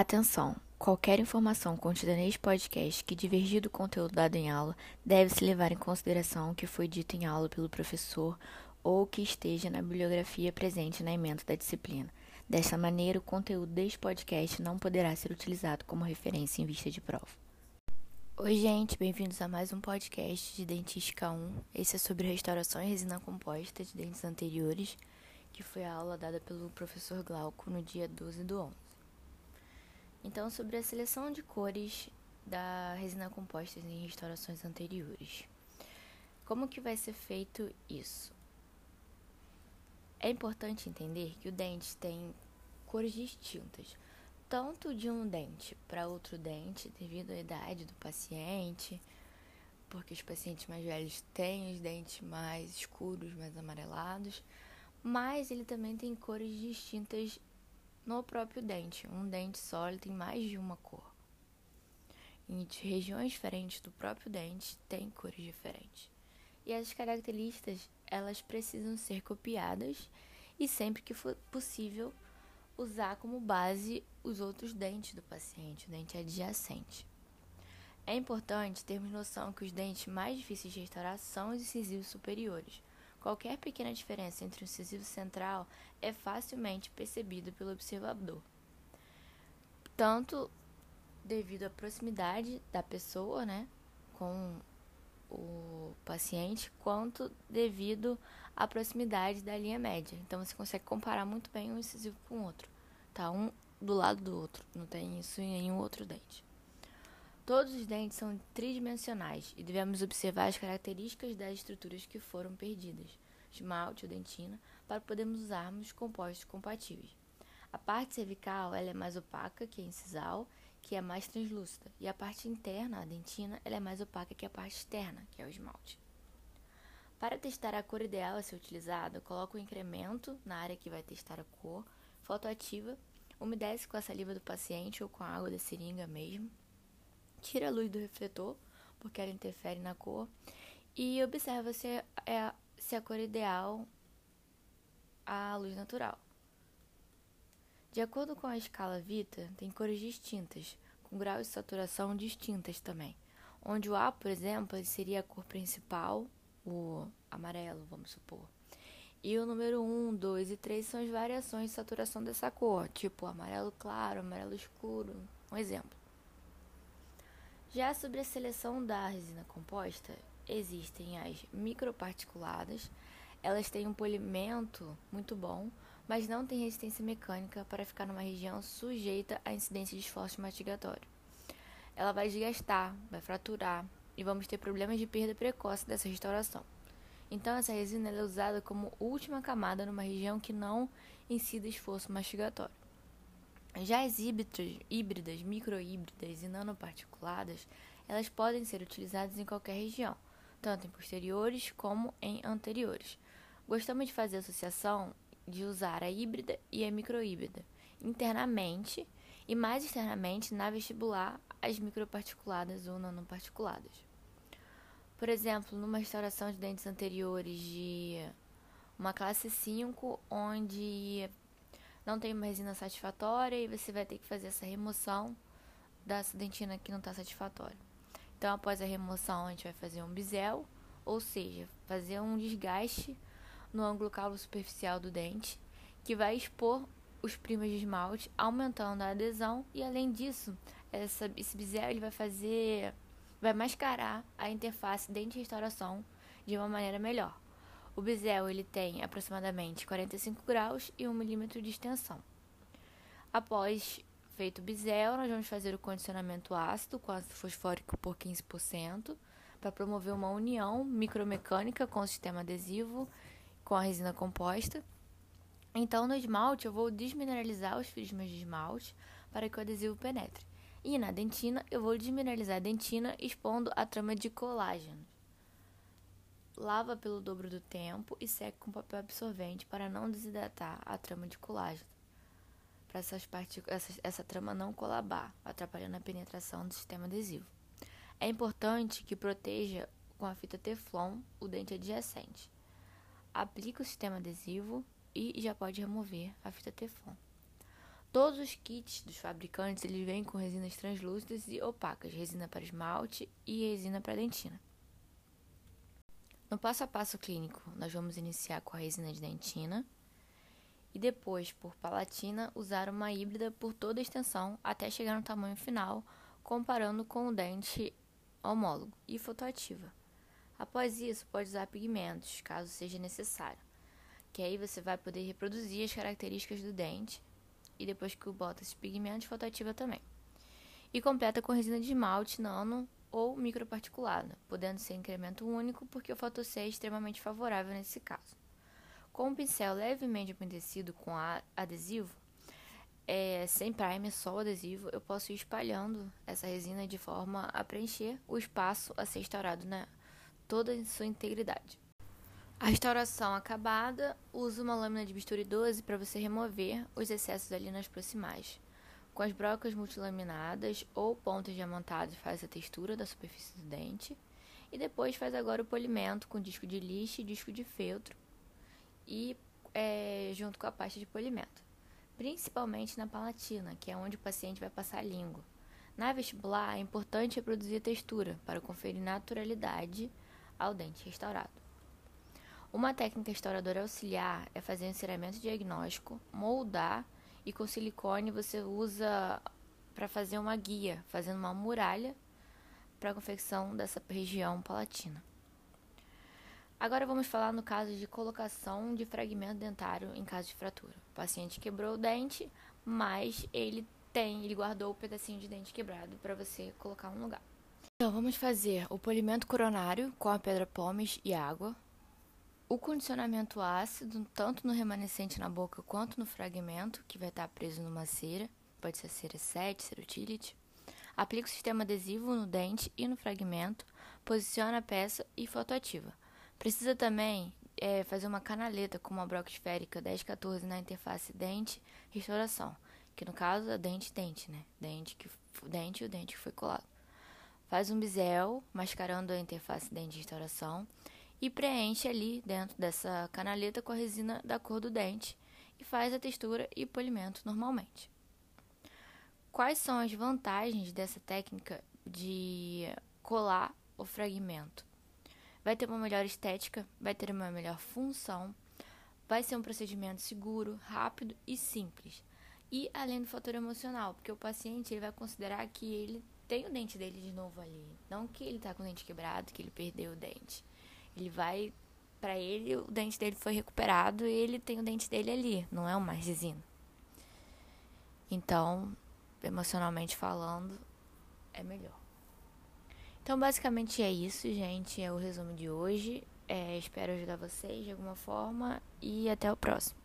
Atenção! Qualquer informação contida neste podcast que divergir do conteúdo dado em aula deve-se levar em consideração o que foi dito em aula pelo professor ou que esteja na bibliografia presente na emenda da disciplina. Desta maneira, o conteúdo deste podcast não poderá ser utilizado como referência em vista de prova. Oi, gente, bem-vindos a mais um podcast de Dentística 1. Esse é sobre restauração e resina composta de dentes anteriores, que foi a aula dada pelo professor Glauco no dia 12 do 11. Então, sobre a seleção de cores da resina composta em restaurações anteriores. Como que vai ser feito isso? É importante entender que o dente tem cores distintas, tanto de um dente para outro dente, devido à idade do paciente, porque os pacientes mais velhos têm os dentes mais escuros, mais amarelados, mas ele também tem cores distintas no próprio dente. Um dente sólido tem mais de uma cor. Em regiões diferentes do próprio dente tem cores diferentes. E as características, elas precisam ser copiadas e sempre que for possível usar como base os outros dentes do paciente, o dente adjacente. É importante termos noção que os dentes mais difíceis de restaurar são os incisivos superiores, Qualquer pequena diferença entre o incisivo central é facilmente percebida pelo observador, tanto devido à proximidade da pessoa, né, com o paciente, quanto devido à proximidade da linha média. Então você consegue comparar muito bem um incisivo com o outro, tá? Um do lado do outro, não tem isso em nenhum outro dente. Todos os dentes são tridimensionais e devemos observar as características das estruturas que foram perdidas, esmalte ou dentina, para podermos usarmos compostos compatíveis. A parte cervical ela é mais opaca que a incisal, que é mais translúcida, e a parte interna, a dentina, ela é mais opaca que a parte externa, que é o esmalte. Para testar a cor ideal a ser utilizada, coloque o um incremento na área que vai testar a cor, fotoativa, umedece com a saliva do paciente ou com a água da seringa mesmo, tira a luz do refletor, porque ela interfere na cor, e observa se, é, se a cor ideal a luz natural. De acordo com a escala Vita, tem cores distintas, com graus de saturação distintas também. Onde o A, por exemplo, seria a cor principal, o amarelo, vamos supor. E o número 1, 2 e 3 são as variações de saturação dessa cor, tipo amarelo claro, amarelo escuro, um exemplo. Já sobre a seleção da resina composta, existem as microparticuladas. Elas têm um polimento muito bom, mas não têm resistência mecânica para ficar numa região sujeita à incidência de esforço mastigatório. Ela vai desgastar, vai fraturar e vamos ter problemas de perda precoce dessa restauração. Então, essa resina é usada como última camada numa região que não incida esforço mastigatório. Já as híbridas, híbridas microhíbridas e nanoparticuladas, elas podem ser utilizadas em qualquer região, tanto em posteriores como em anteriores. Gostamos de fazer associação de usar a híbrida e a microhíbrida internamente e mais externamente na vestibular as microparticuladas ou nanoparticuladas. Por exemplo, numa restauração de dentes anteriores de uma classe 5, onde não tem uma resina satisfatória e você vai ter que fazer essa remoção da dentina que não está satisfatória. Então, após a remoção, a gente vai fazer um bisel, ou seja, fazer um desgaste no ângulo calo superficial do dente, que vai expor os primos de esmalte, aumentando a adesão e, além disso, essa, esse bisel ele vai fazer, vai mascarar a interface dente-restauração de uma maneira melhor. O bisel ele tem aproximadamente 45 graus e 1 milímetro de extensão. Após feito o bisel, nós vamos fazer o condicionamento ácido com ácido fosfórico por 15%, para promover uma união micromecânica com o sistema adesivo com a resina composta. Então, no esmalte, eu vou desmineralizar os prismas de esmalte para que o adesivo penetre. E na dentina, eu vou desmineralizar a dentina expondo a trama de colágeno lava pelo dobro do tempo e seca com papel absorvente para não desidratar a trama de colágeno. Para essas essa, essa trama não colabar, atrapalhando a penetração do sistema adesivo. É importante que proteja com a fita Teflon o dente adjacente. Aplique o sistema adesivo e já pode remover a fita Teflon. Todos os kits dos fabricantes eles vêm com resinas translúcidas e opacas, resina para esmalte e resina para dentina. No passo a passo clínico, nós vamos iniciar com a resina de dentina e depois, por palatina, usar uma híbrida por toda a extensão até chegar no tamanho final, comparando com o dente homólogo e fotoativa. Após isso, pode usar pigmentos, caso seja necessário, que aí você vai poder reproduzir as características do dente e depois que bota esses pigmentos, fotoativa também. E completa com resina de esmalte nano ou microparticulada, podendo ser incremento único porque o Photo C é extremamente favorável nesse caso. Com um pincel levemente umedecido com adesivo, é, sem primer, só o adesivo, eu posso ir espalhando essa resina de forma a preencher o espaço a ser restaurado na né, toda em sua integridade. A restauração acabada, usa uma lâmina de bisturi 12 para você remover os excessos ali nas proximais. Com as brocas multilaminadas ou pontas diamantadas faz a textura da superfície do dente. E depois faz agora o polimento com disco de lixa e disco de feltro e é, junto com a pasta de polimento principalmente na palatina, que é onde o paciente vai passar a língua. Na vestibular, é importante reproduzir a textura para conferir naturalidade ao dente restaurado. Uma técnica restauradora auxiliar é fazer um enceramento diagnóstico, moldar e com silicone você usa para fazer uma guia, fazendo uma muralha para a confecção dessa região palatina. Agora vamos falar no caso de colocação de fragmento dentário em caso de fratura. O paciente quebrou o dente, mas ele tem, ele guardou o pedacinho de dente quebrado para você colocar no lugar. Então vamos fazer o polimento coronário com a pedra pomes e água, o condicionamento ácido tanto no remanescente na boca quanto no fragmento que vai estar preso numa cera, pode ser cera 7, cera utility. Aplica o sistema adesivo no dente e no fragmento, posiciona a peça e fotoativa. Precisa também é, fazer uma canaleta com uma broca esférica 1014 na interface dente-restauração, que no caso é dente-dente, né? Dente, que, dente e o dente que foi colado. Faz um bisel, mascarando a interface dente-restauração e preenche ali dentro dessa canaleta com a resina da cor do dente e faz a textura e polimento normalmente. Quais são as vantagens dessa técnica de colar o fragmento? vai ter uma melhor estética, vai ter uma melhor função, vai ser um procedimento seguro, rápido e simples. E além do fator emocional, porque o paciente ele vai considerar que ele tem o dente dele de novo ali, não que ele está com o dente quebrado, que ele perdeu o dente. Ele vai para ele o dente dele foi recuperado e ele tem o dente dele ali, não é um margesino. Então, emocionalmente falando, é melhor. Então, basicamente é isso, gente. É o resumo de hoje. É, espero ajudar vocês de alguma forma e até o próximo.